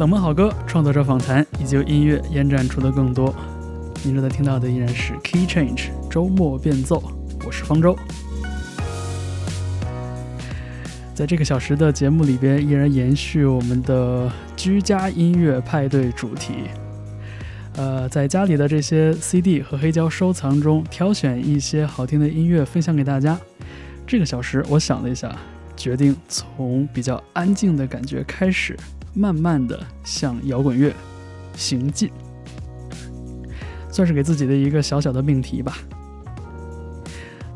冷门好歌、创作者访谈以及音乐延展出的更多。您正在听到的依然是 Key Change 周末变奏，我是方舟。在这个小时的节目里边，依然延续我们的居家音乐派对主题。呃，在家里的这些 CD 和黑胶收藏中，挑选一些好听的音乐分享给大家。这个小时，我想了一下，决定从比较安静的感觉开始，慢慢的向摇滚乐行进，算是给自己的一个小小的命题吧。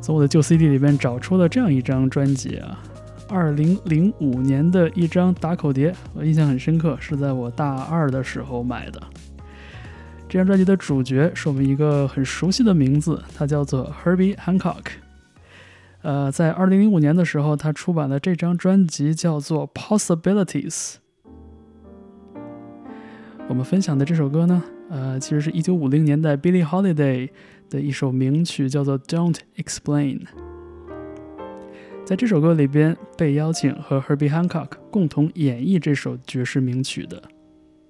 从我的旧 CD 里面找出了这样一张专辑啊。二零零五年的一张打口碟，我印象很深刻，是在我大二的时候买的。这张专辑的主角是我们一个很熟悉的名字，他叫做 Herbie Hancock。呃，在二零零五年的时候，他出版了这张专辑，叫做 Possibilities。我们分享的这首歌呢，呃，其实是一九五零年代 Billie Holiday 的一首名曲，叫做 Don't Explain。在这首歌里边，被邀请和 Herbie Hancock 共同演绎这首爵士名曲的，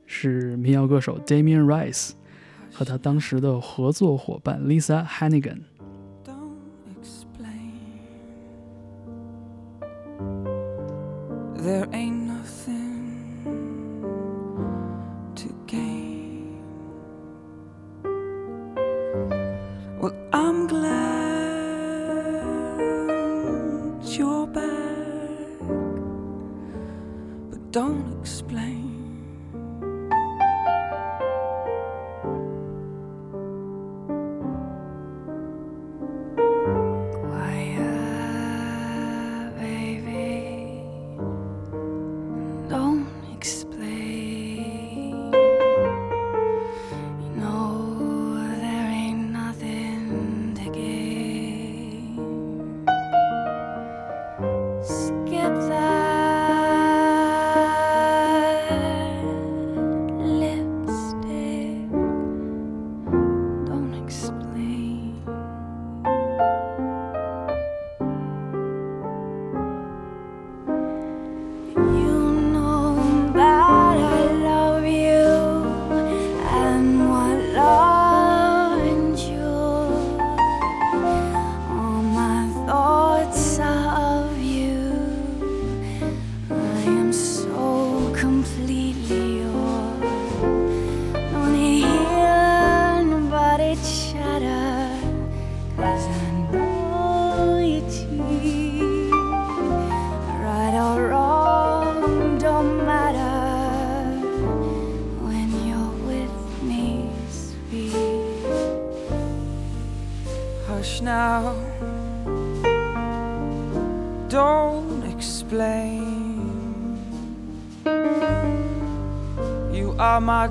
是民谣歌手 Damian Rice 和他当时的合作伙伴 Lisa Hannigan。There ain't Well, I'm glad you're back, but don't explain.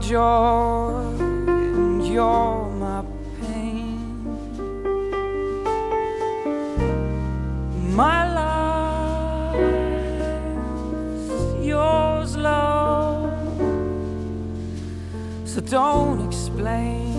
joy and you're my pain. My life, yours, love. So don't explain.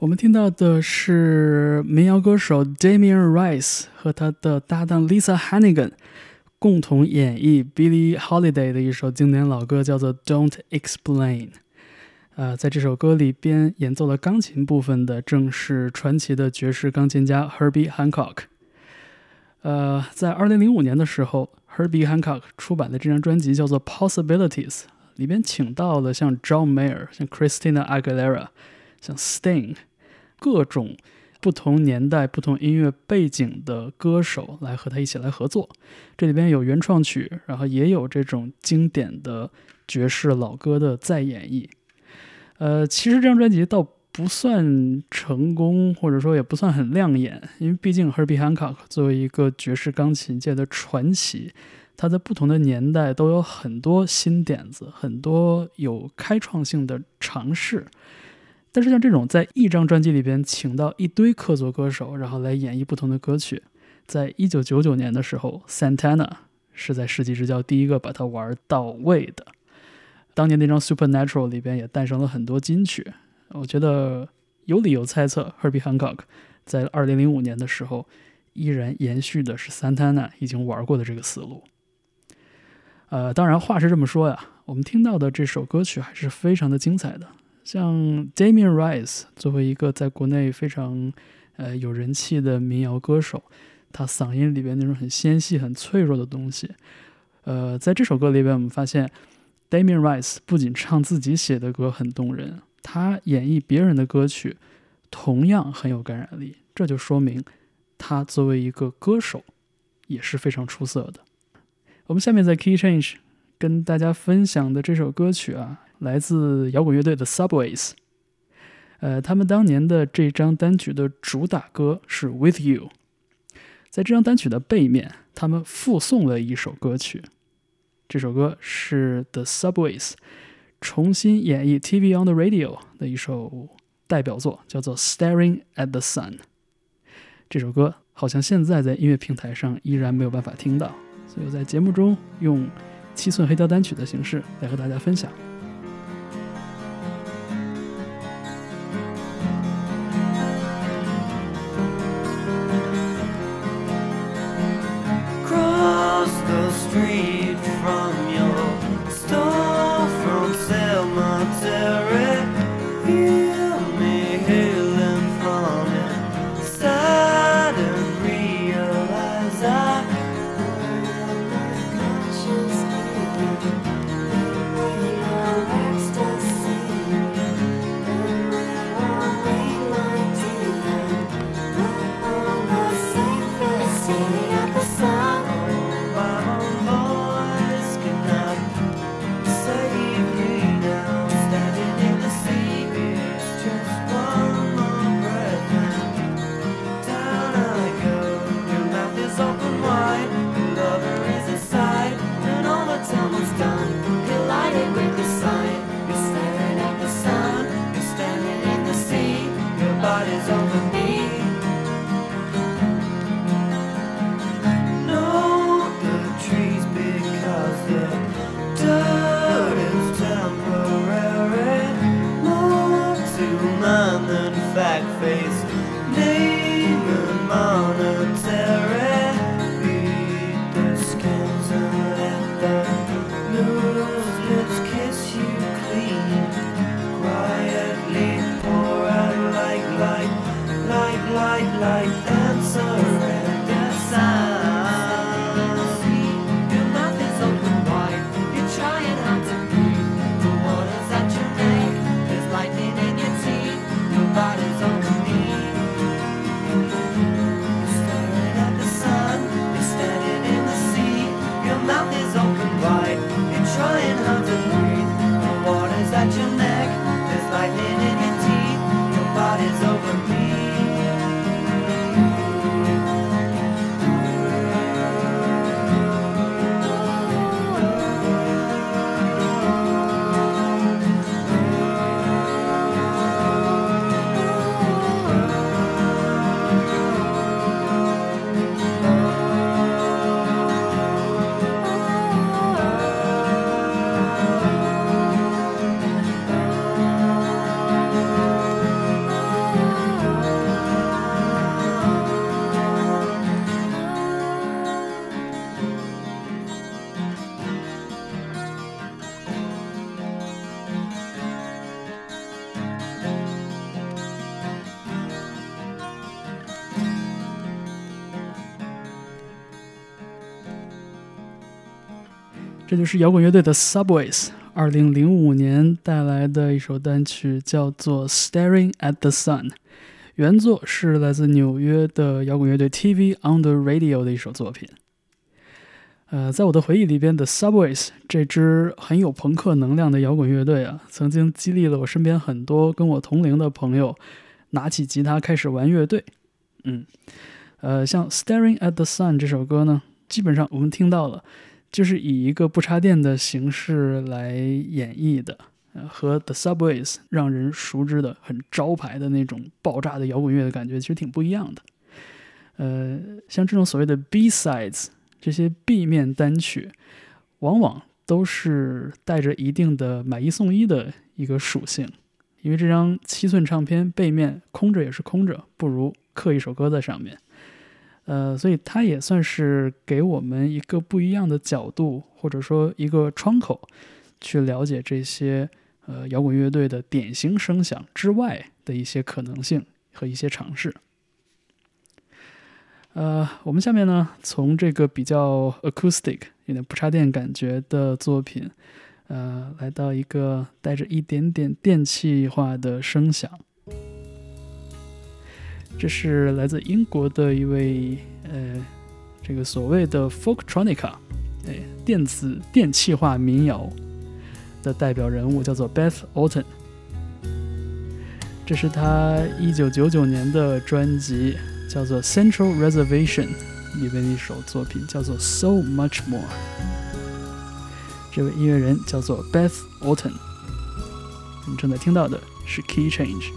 我们听到的是民谣歌手 Damian Rice 和他的搭档 Lisa Hannigan 共同演绎 Billie Holiday 的一首经典老歌，叫做《Don't Explain》。呃，在这首歌里边演奏了钢琴部分的正是传奇的爵士钢琴家 Herbie Hancock。呃，在2005年的时候，Herbie Hancock 出版的这张专辑叫做《Possibilities》，里边请到了像 John Mayer、像 Christina Aguilera、像 Sting。各种不同年代、不同音乐背景的歌手来和他一起来合作，这里边有原创曲，然后也有这种经典的爵士老歌的再演绎。呃，其实这张专辑倒不算成功，或者说也不算很亮眼，因为毕竟 Herbie Hancock 作为一个爵士钢琴界的传奇，他在不同的年代都有很多新点子，很多有开创性的尝试。但是像这种在一张专辑里边请到一堆客座歌手，然后来演绎不同的歌曲，在一九九九年的时候，Santana 是在世纪之交第一个把它玩到位的。当年那张 Supernatural 里边也诞生了很多金曲，我觉得有理由猜测 Herbie Hancock 在二零零五年的时候依然延续的是 Santana 已经玩过的这个思路。呃，当然话是这么说呀，我们听到的这首歌曲还是非常的精彩的。像 Damian Rice 作为一个在国内非常呃有人气的民谣歌手，他嗓音里边那种很纤细、很脆弱的东西，呃，在这首歌里边，我们发现 Damian Rice 不仅唱自己写的歌很动人，他演绎别人的歌曲同样很有感染力。这就说明他作为一个歌手也是非常出色的。我们下面在 Key Change 跟大家分享的这首歌曲啊。来自摇滚乐队的 Subways，呃，他们当年的这张单曲的主打歌是《With You》。在这张单曲的背面，他们附送了一首歌曲，这首歌是 The Subways 重新演绎《TV on the Radio》的一首代表作，叫做《Staring at the Sun》。这首歌好像现在在音乐平台上依然没有办法听到，所以我在节目中用七寸黑胶单曲的形式来和大家分享。white-faced name among 这就是摇滚乐队的 Subways，二零零五年带来的一首单曲，叫做《Staring at the Sun》。原作是来自纽约的摇滚乐队 TV on the Radio 的一首作品。呃，在我的回忆里边的 Subways 这支很有朋克能量的摇滚乐队啊，曾经激励了我身边很多跟我同龄的朋友拿起吉他开始玩乐队。嗯，呃，像《Staring at the Sun》这首歌呢，基本上我们听到了。就是以一个不插电的形式来演绎的，呃，和 The Subways 让人熟知的很招牌的那种爆炸的摇滚乐的感觉其实挺不一样的。呃，像这种所谓的 B sides 这些 B 面单曲，往往都是带着一定的买一送一的一个属性，因为这张七寸唱片背面空着也是空着，不如刻一首歌在上面。呃，所以它也算是给我们一个不一样的角度，或者说一个窗口，去了解这些呃摇滚乐队的典型声响之外的一些可能性和一些尝试。呃，我们下面呢，从这个比较 acoustic 有点不插电感觉的作品，呃，来到一个带着一点点电气化的声响。这是来自英国的一位呃，这个所谓的 folktronica，哎，电子电气化民谣的代表人物叫做 Beth Orton。这是他一九九九年的专辑叫做 Central Reservation 里边的一首作品，叫做 So Much More。这位音乐人叫做 Beth Orton。我们正在听到的是 Key Change。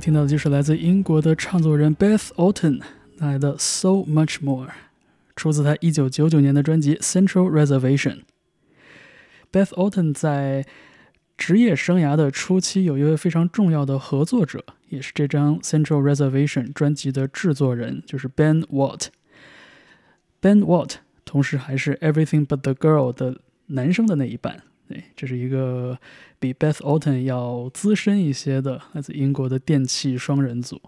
听到的就是来自英国的唱作人 Beth Orton 带来的《So Much More》，出自他1999年的专辑《Central Reservation》。Beth Orton 在职业生涯的初期有一位非常重要的合作者，也是这张《Central Reservation》专辑的制作人，就是 Ben Watt。Ben Watt 同时还是《Everything But the Girl》的男生的那一半。对，这是一个比 Beth Orton 要资深一些的来自英国的电器双人组。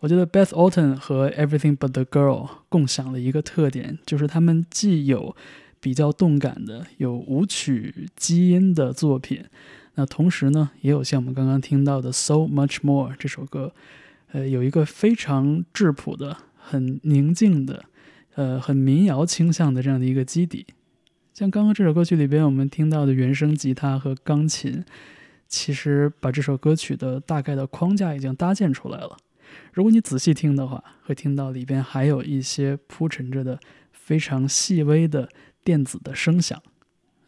我觉得 Beth Orton 和 Everything But the Girl 共享了一个特点，就是他们既有比较动感的、有舞曲基因的作品，那同时呢，也有像我们刚刚听到的《So Much More》这首歌，呃，有一个非常质朴的、很宁静的、呃，很民谣倾向的这样的一个基底。像刚刚这首歌曲里边我们听到的原声吉他和钢琴，其实把这首歌曲的大概的框架已经搭建出来了。如果你仔细听的话，会听到里边还有一些铺陈着的非常细微的电子的声响。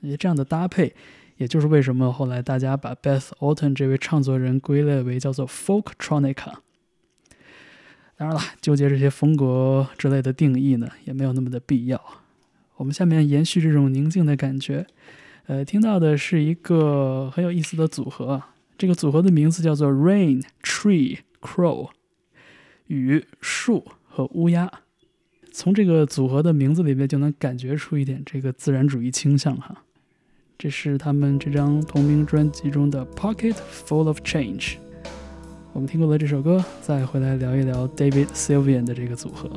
也这样的搭配，也就是为什么后来大家把 Beth Orton 这位唱作人归类为叫做 Folktronica。当然了，纠结这些风格之类的定义呢，也没有那么的必要。我们下面延续这种宁静的感觉，呃，听到的是一个很有意思的组合。这个组合的名字叫做 Rain Tree Crow，雨树和乌鸦。从这个组合的名字里面就能感觉出一点这个自然主义倾向哈。这是他们这张同名专辑中的 Pocket Full of Change。我们听过了这首歌，再回来聊一聊 David Sylvian 的这个组合。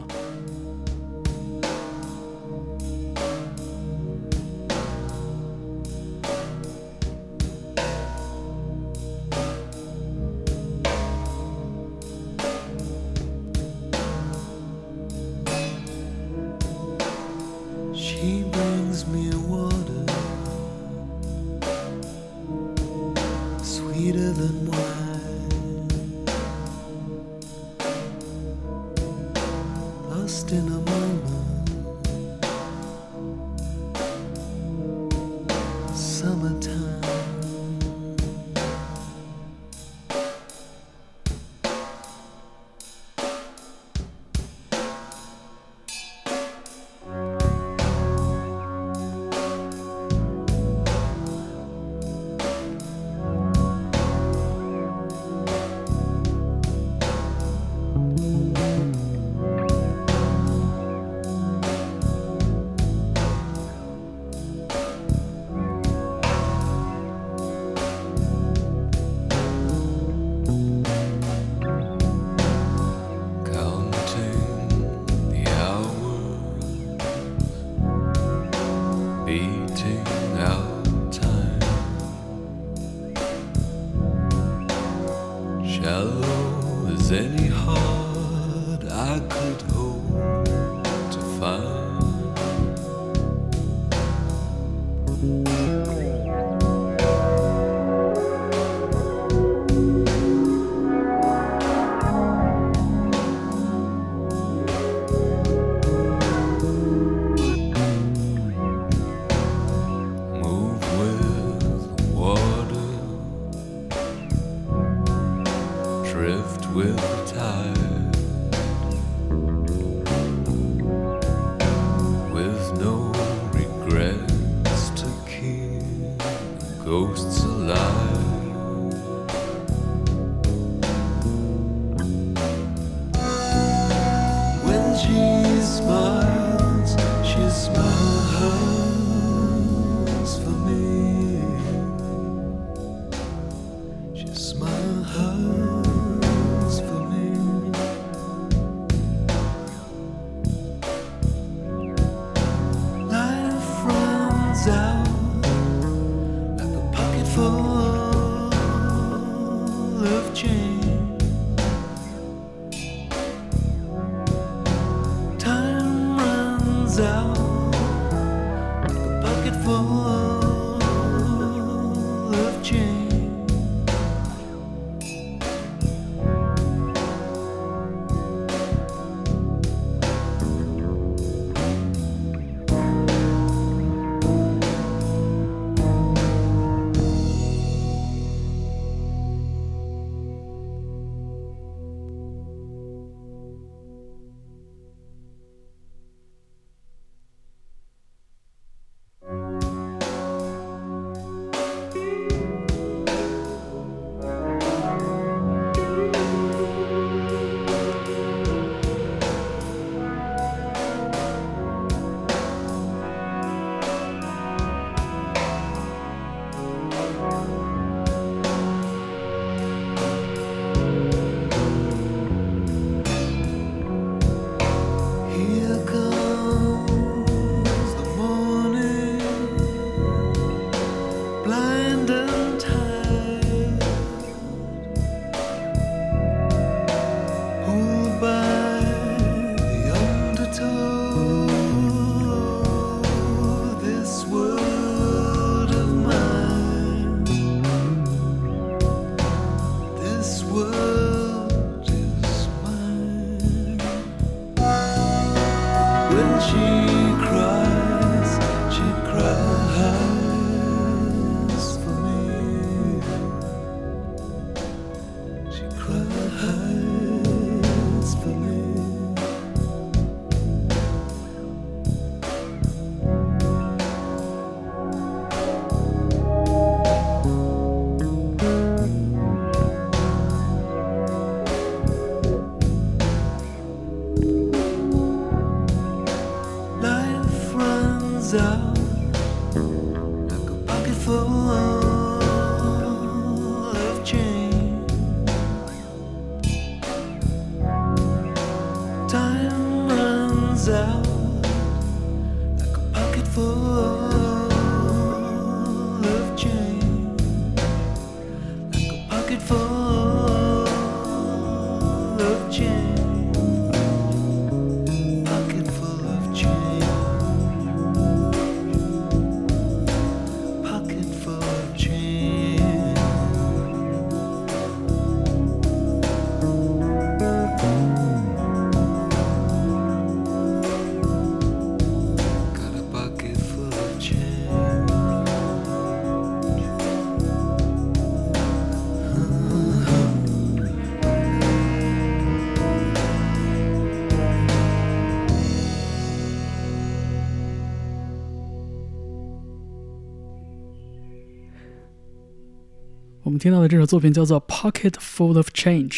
听到的这首作品叫做《Pocket Full of Change》，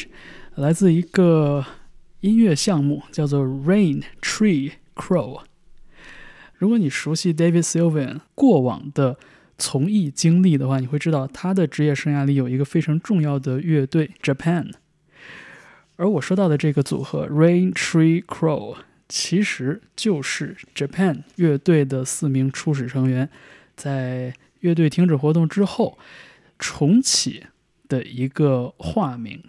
来自一个音乐项目叫做 Rain Tree Crow。如果你熟悉 David Sylvian 过往的从艺经历的话，你会知道他的职业生涯里有一个非常重要的乐队 Japan。而我说到的这个组合 Rain Tree Crow，其实就是 Japan 乐队的四名初始成员，在乐队停止活动之后。重启的一个化名，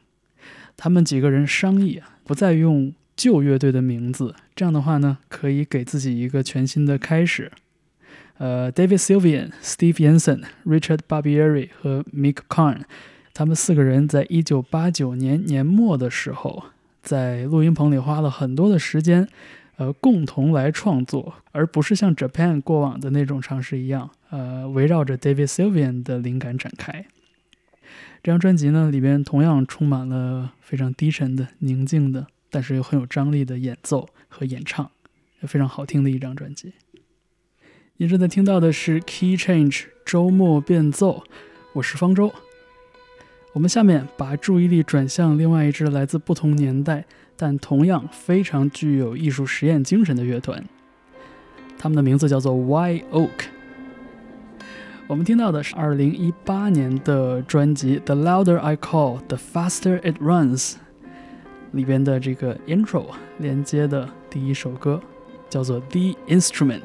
他们几个人商议，不再用旧乐队的名字，这样的话呢，可以给自己一个全新的开始。呃，David Sylvian、Steve Jensen、Richard Barbieri 和 Mick Karn，他们四个人在一九八九年年末的时候，在录音棚里花了很多的时间，呃，共同来创作，而不是像 Japan 过往的那种尝试一样。呃，围绕着 David Sylvian 的灵感展开。这张专辑呢，里边同样充满了非常低沉的、宁静的，但是又很有张力的演奏和演唱，非常好听的一张专辑。你正在听到的是 Key Change 周末变奏，我是方舟。我们下面把注意力转向另外一支来自不同年代，但同样非常具有艺术实验精神的乐团，他们的名字叫做 Y Oak。我们听到的是二零一八年的专辑《The Louder I Call, The Faster It Runs》里边的这个 intro 连接的第一首歌，叫做《The Instrument》。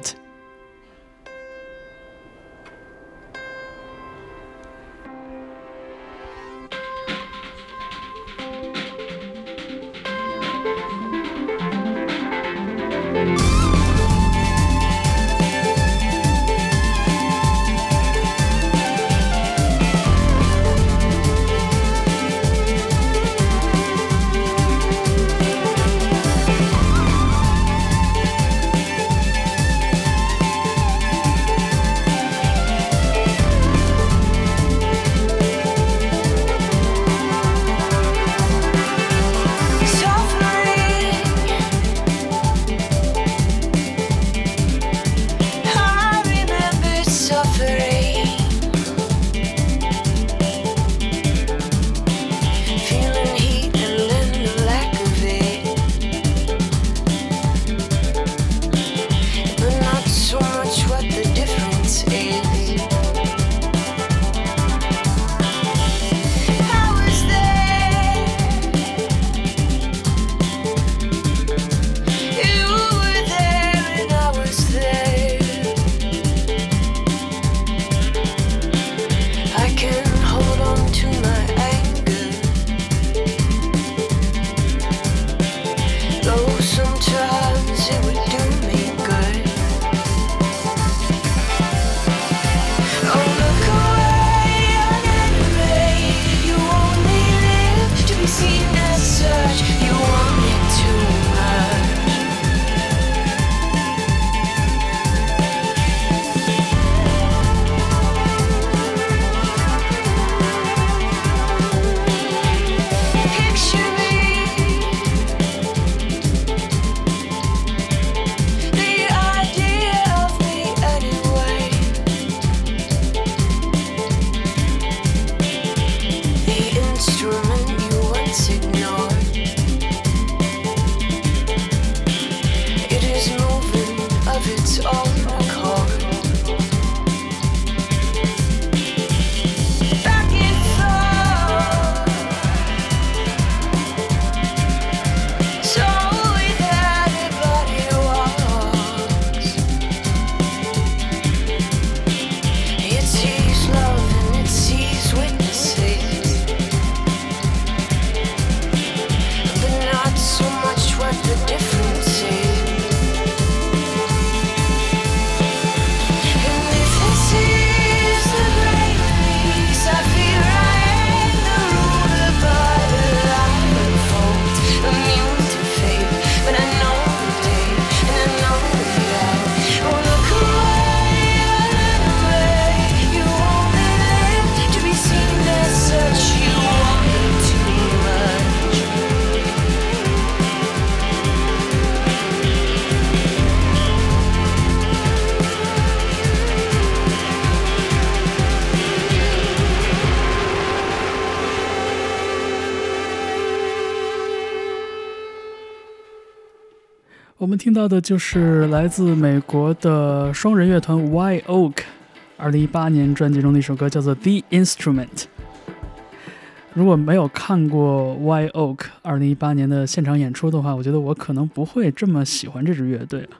我们听到的就是来自美国的双人乐团 White Oak，二零一八年专辑中的一首歌，叫做《The Instrument》。如果没有看过 White Oak 二零一八年的现场演出的话，我觉得我可能不会这么喜欢这支乐队了。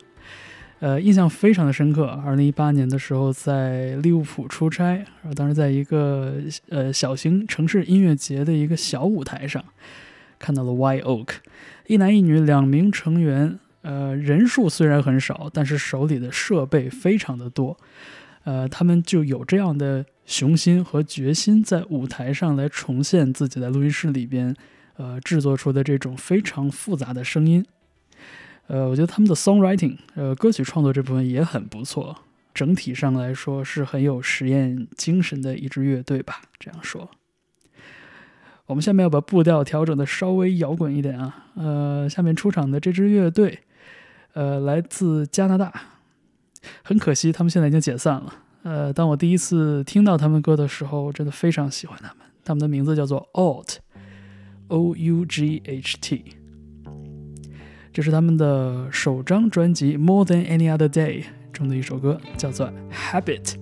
呃，印象非常的深刻。二零一八年的时候，在利物浦出差，然后当时在一个呃小型城市音乐节的一个小舞台上，看到了 White Oak，一男一女两名成员，呃，人数虽然很少，但是手里的设备非常的多，呃，他们就有这样的雄心和决心，在舞台上来重现自己在录音室里边，呃，制作出的这种非常复杂的声音。呃，我觉得他们的 songwriting，呃，歌曲创作这部分也很不错。整体上来说，是很有实验精神的一支乐队吧。这样说，我们下面要把步调调整的稍微摇滚一点啊。呃，下面出场的这支乐队，呃，来自加拿大。很可惜，他们现在已经解散了。呃，当我第一次听到他们歌的时候，我真的非常喜欢他们。他们的名字叫做 Out，O U G H T。这是他们的首张专辑《More Than Any Other Day》中的一首歌，叫做《Habit》。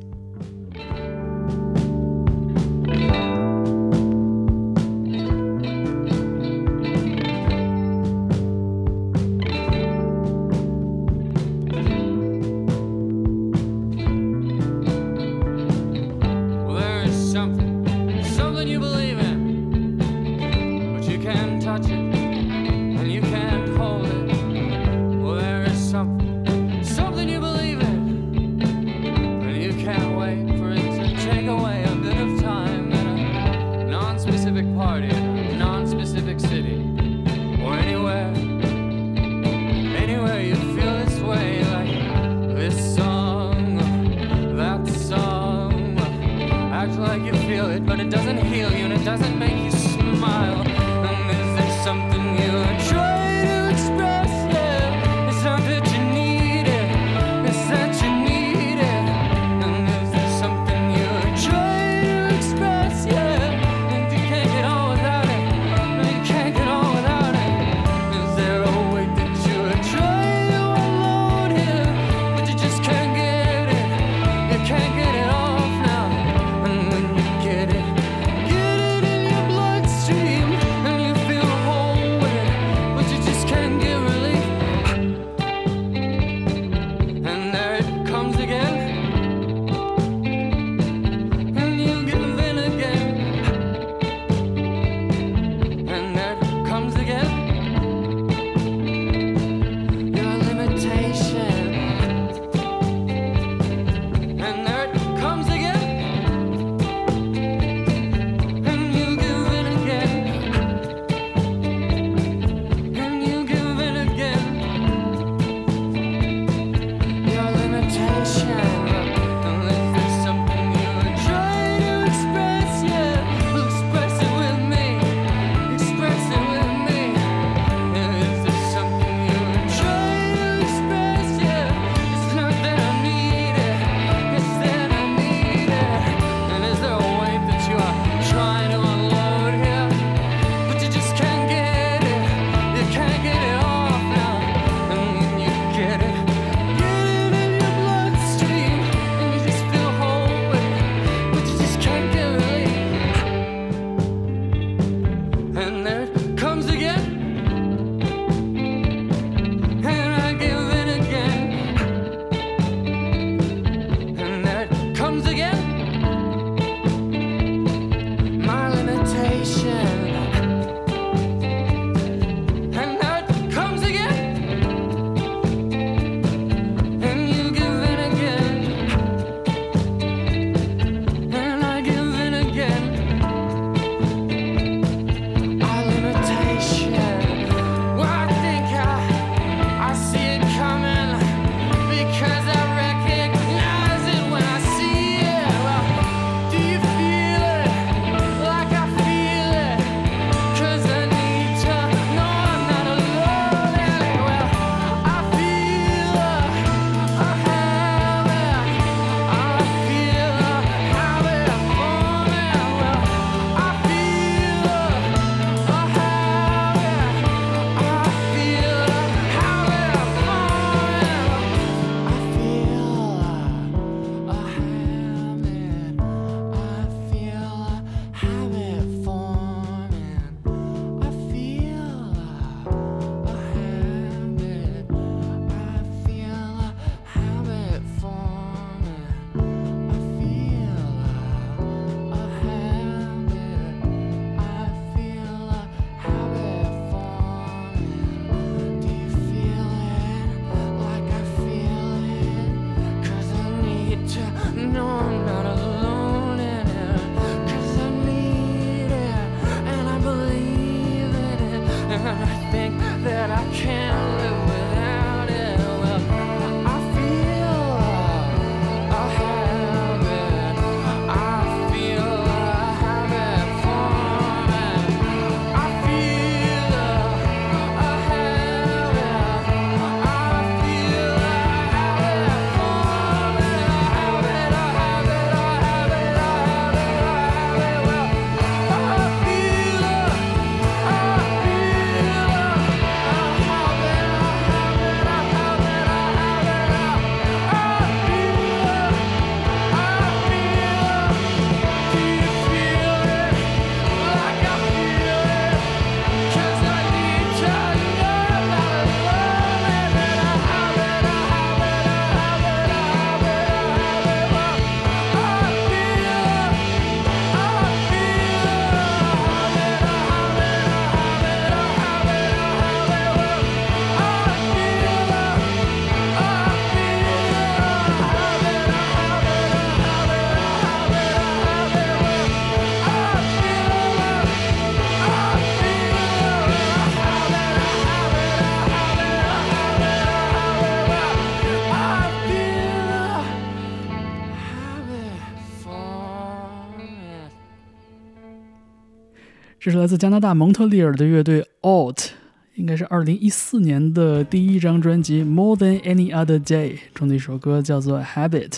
是来自加拿大蒙特利尔的乐队 Alt，应该是二零一四年的第一张专辑《More Than Any Other Day》中的一首歌，叫做《Habit》。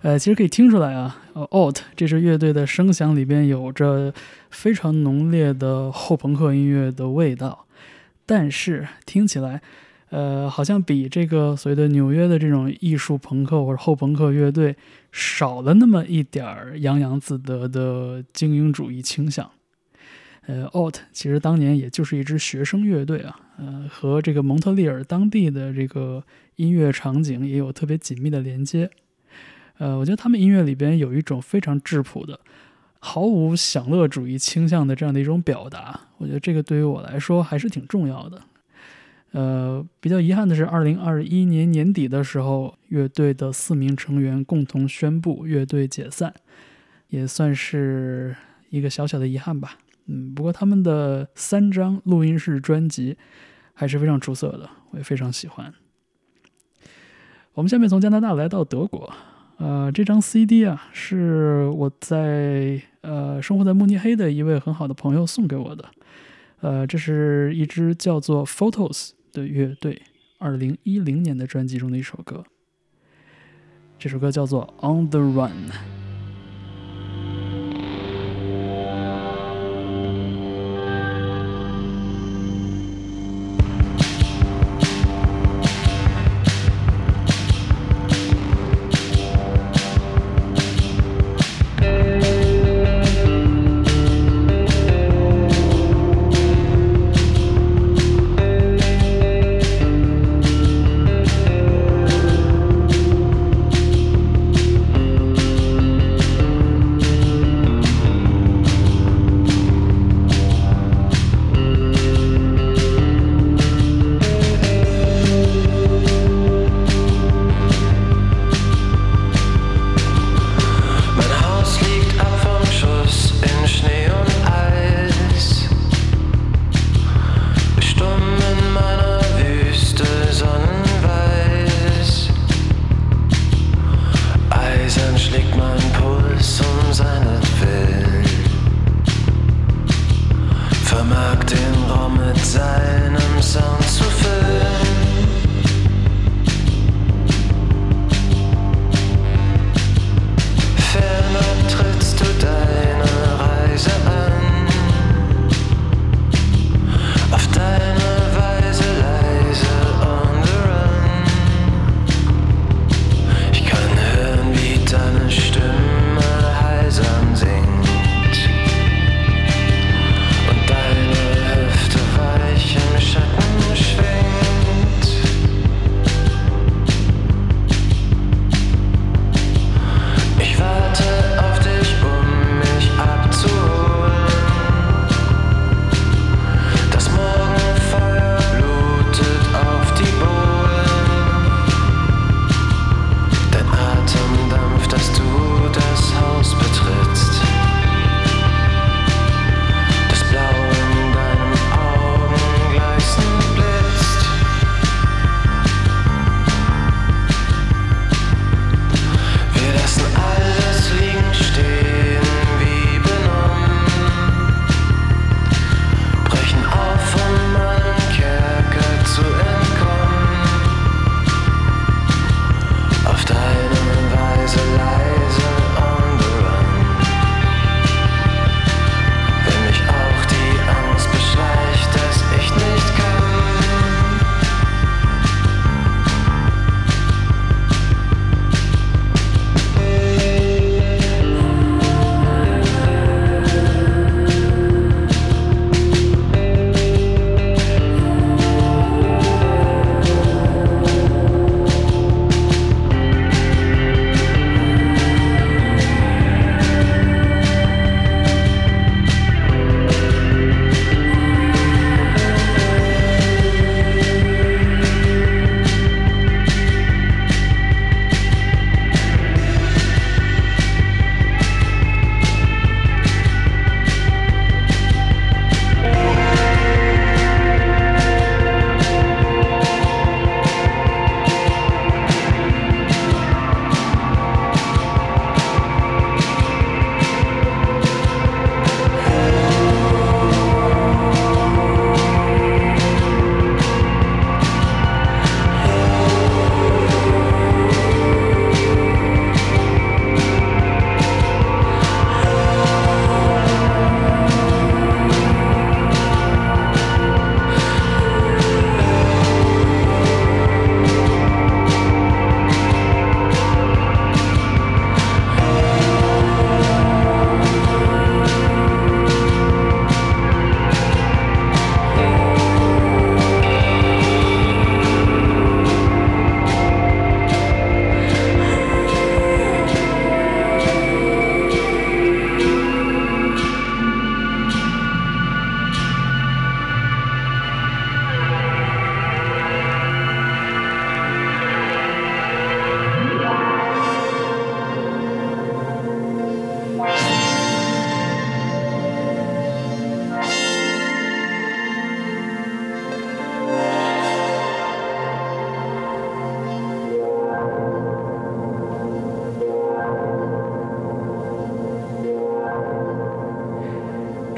呃，其实可以听出来啊，Alt 这支乐队的声响里边有着非常浓烈的后朋克音乐的味道，但是听起来，呃，好像比这个所谓的纽约的这种艺术朋克或者后朋克乐队少了那么一点儿洋洋自得的精英主义倾向。呃，Alt 其实当年也就是一支学生乐队啊，呃，和这个蒙特利尔当地的这个音乐场景也有特别紧密的连接。呃，我觉得他们音乐里边有一种非常质朴的、毫无享乐主义倾向的这样的一种表达，我觉得这个对于我来说还是挺重要的。呃，比较遗憾的是，二零二一年年底的时候，乐队的四名成员共同宣布乐队解散，也算是一个小小的遗憾吧。嗯，不过他们的三张录音室专辑还是非常出色的，我也非常喜欢。我们下面从加拿大来到德国，呃，这张 CD 啊是我在呃生活在慕尼黑的一位很好的朋友送给我的，呃，这是一支叫做 Photos 的乐队二零一零年的专辑中的一首歌，这首歌叫做 On the Run。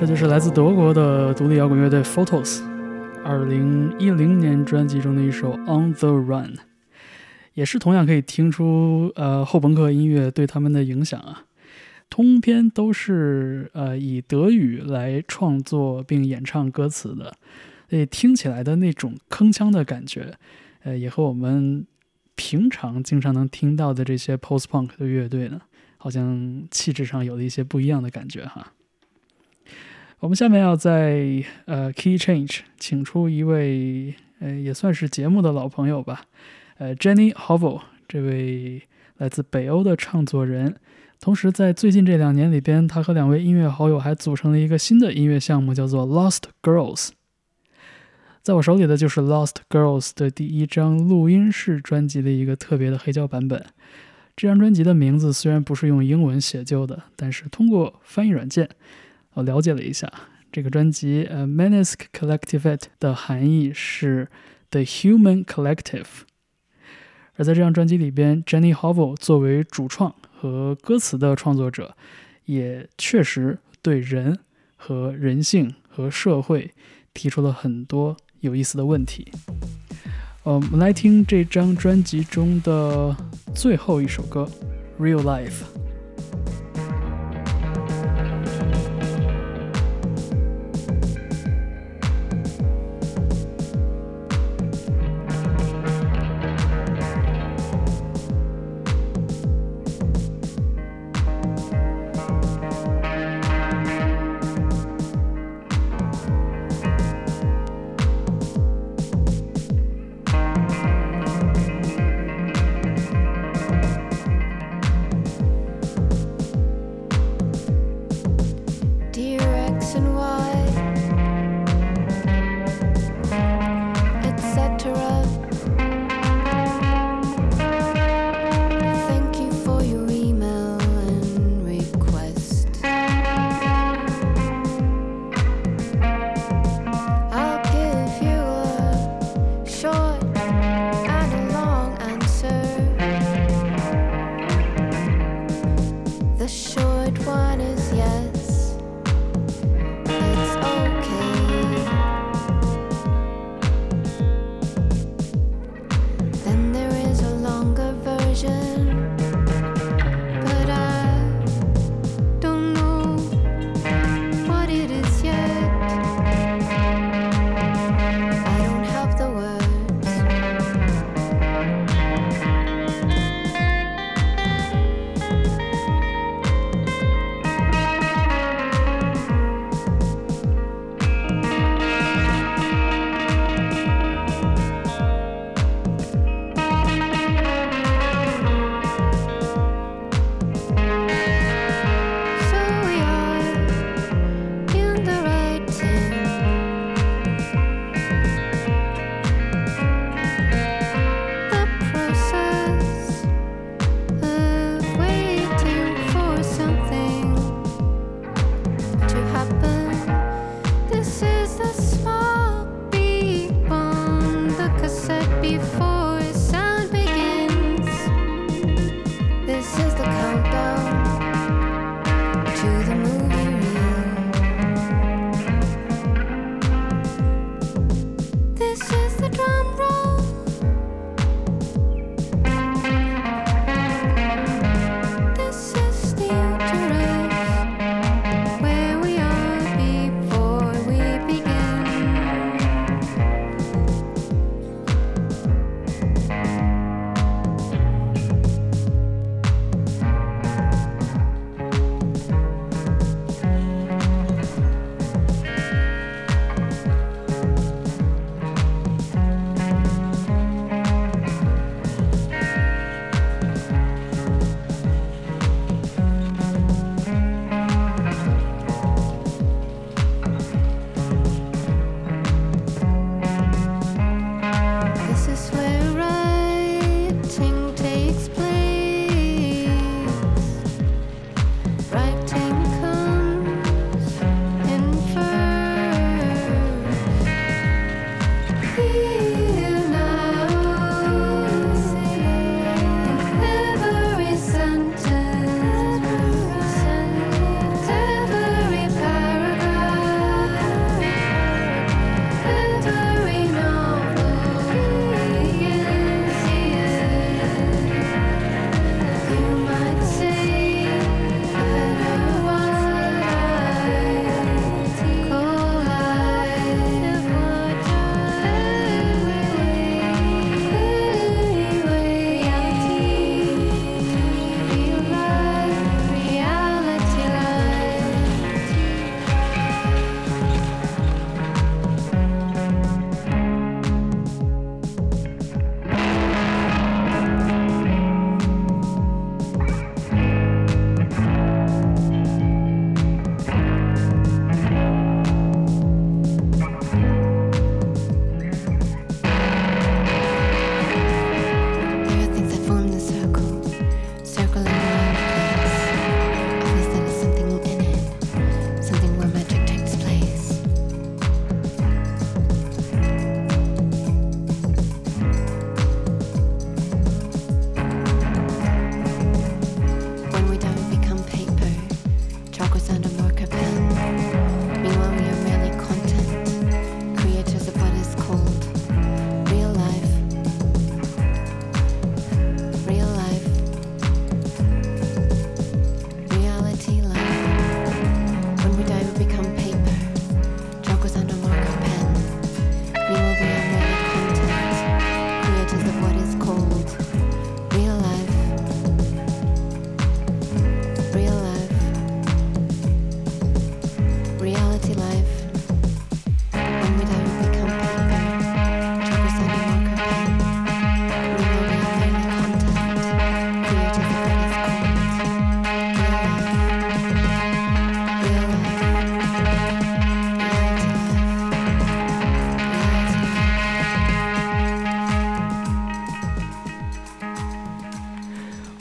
这就是来自德国的独立摇滚乐队 Photos，二零一零年专辑中的一首《On the Run》，也是同样可以听出呃后朋克音乐对他们的影响啊。通篇都是呃以德语来创作并演唱歌词的，所以听起来的那种铿锵的感觉，呃，也和我们平常经常能听到的这些 post punk 的乐队呢，好像气质上有了一些不一样的感觉哈。我们下面要在呃 Key Change 请出一位呃也算是节目的老朋友吧，呃 Jenny Hovel 这位来自北欧的唱作人，同时在最近这两年里边，他和两位音乐好友还组成了一个新的音乐项目，叫做 Lost Girls。在我手里的就是 Lost Girls 的第一张录音室专辑的一个特别的黑胶版本。这张专辑的名字虽然不是用英文写就的，但是通过翻译软件。我了解了一下这个专辑，呃，Manisk Collective 的含义是 The Human Collective。而在这张专辑里边，Jenny Hovel 作为主创和歌词的创作者，也确实对人和人性和社会提出了很多有意思的问题。呃，我们来听这张专辑中的最后一首歌《Real Life》。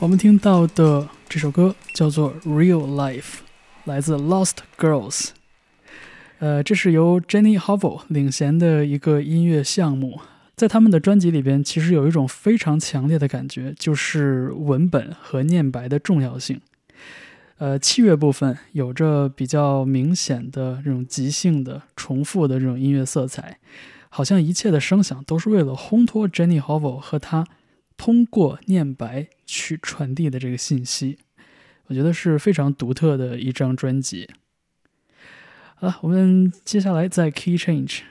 我们听到的这首歌叫做《Real Life》，来自 Lost Girls。呃，这是由 Jenny Hovel 领衔的一个音乐项目。在他们的专辑里边，其实有一种非常强烈的感觉，就是文本和念白的重要性。呃，器乐部分有着比较明显的这种即兴的、重复的这种音乐色彩，好像一切的声响都是为了烘托 Jenny Hovel 和他通过念白。去传递的这个信息，我觉得是非常独特的一张专辑。好了，我们接下来在 Key Change，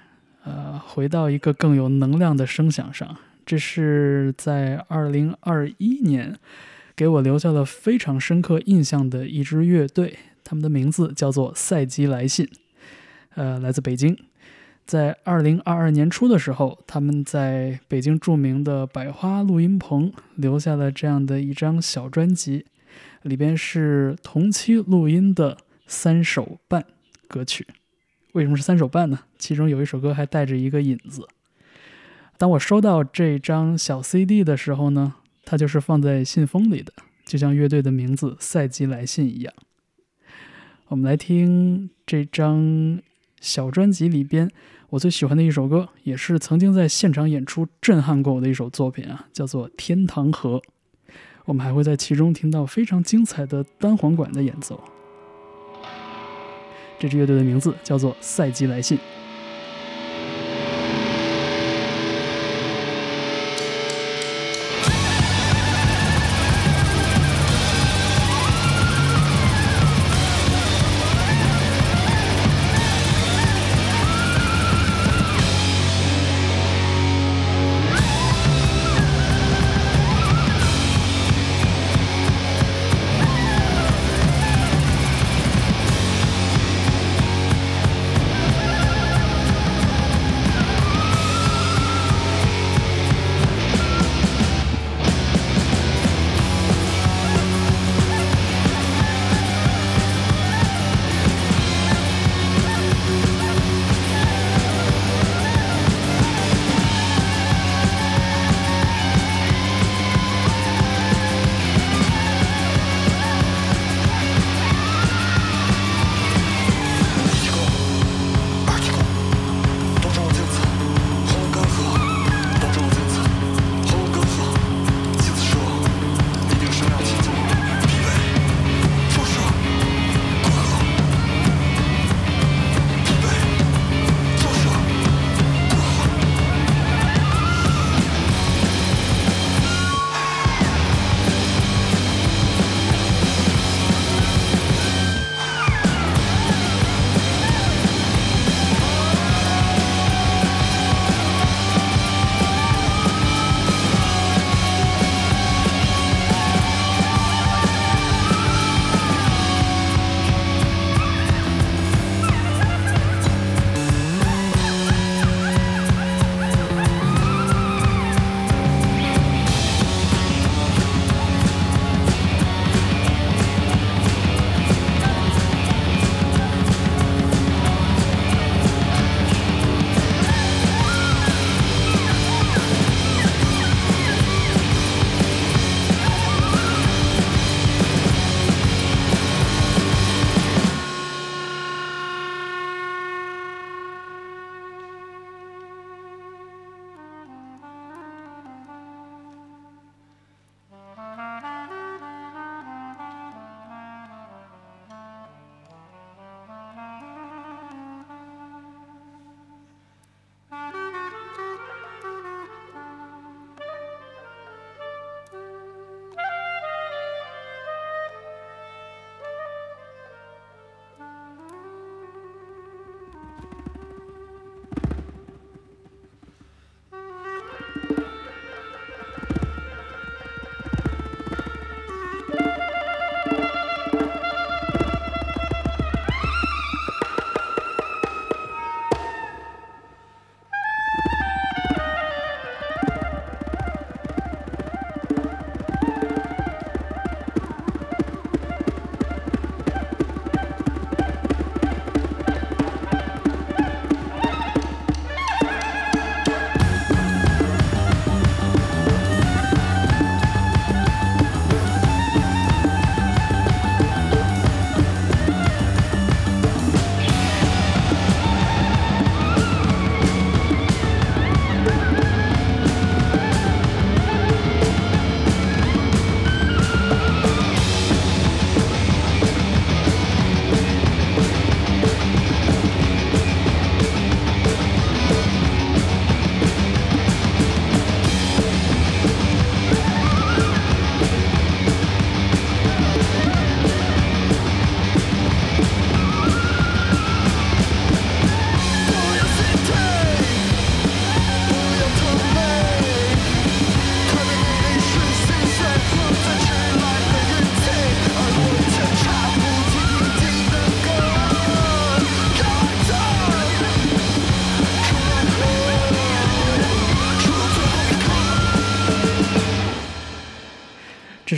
呃，回到一个更有能量的声响上。这是在二零二一年给我留下了非常深刻印象的一支乐队，他们的名字叫做赛基来信，呃，来自北京。在二零二二年初的时候，他们在北京著名的百花录音棚留下了这样的一张小专辑，里边是同期录音的三首半歌曲。为什么是三首半呢？其中有一首歌还带着一个引子。当我收到这张小 CD 的时候呢，它就是放在信封里的，就像乐队的名字“赛季来信”一样。我们来听这张小专辑里边。我最喜欢的一首歌，也是曾经在现场演出震撼过我的一首作品啊，叫做《天堂河》。我们还会在其中听到非常精彩的单簧管的演奏。这支乐队的名字叫做赛吉来信。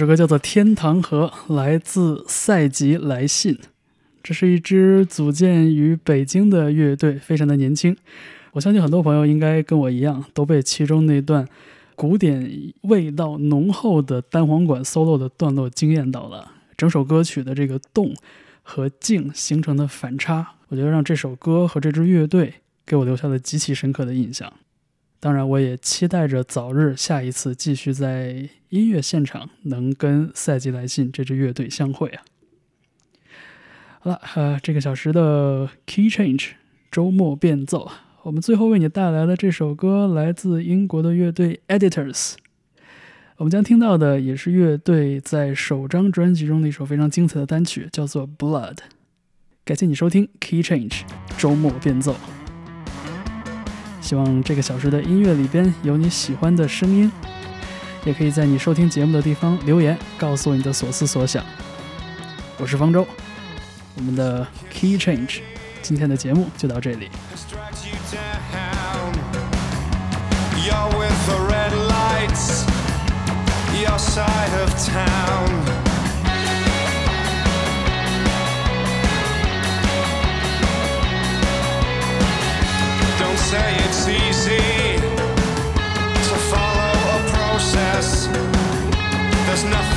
这首歌叫做《天堂河》，来自赛吉来信。这是一支组建于北京的乐队，非常的年轻。我相信很多朋友应该跟我一样，都被其中那段古典味道浓厚的单簧管 solo 的段落惊艳到了。整首歌曲的这个动和静形成的反差，我觉得让这首歌和这支乐队给我留下了极其深刻的印象。当然，我也期待着早日下一次继续在音乐现场能跟赛季来信这支乐队相会啊！好了，呃，这个小时的 Key Change 周末变奏，我们最后为你带来的这首歌来自英国的乐队 Editors。我们将听到的也是乐队在首张专辑中的一首非常精彩的单曲，叫做 Blood。感谢你收听 Key Change 周末变奏。希望这个小时的音乐里边有你喜欢的声音，也可以在你收听节目的地方留言，告诉我你的所思所想。我是方舟，我们的 Key Change 今天的节目就到这里。Your side of town easy to follow a process. There's nothing.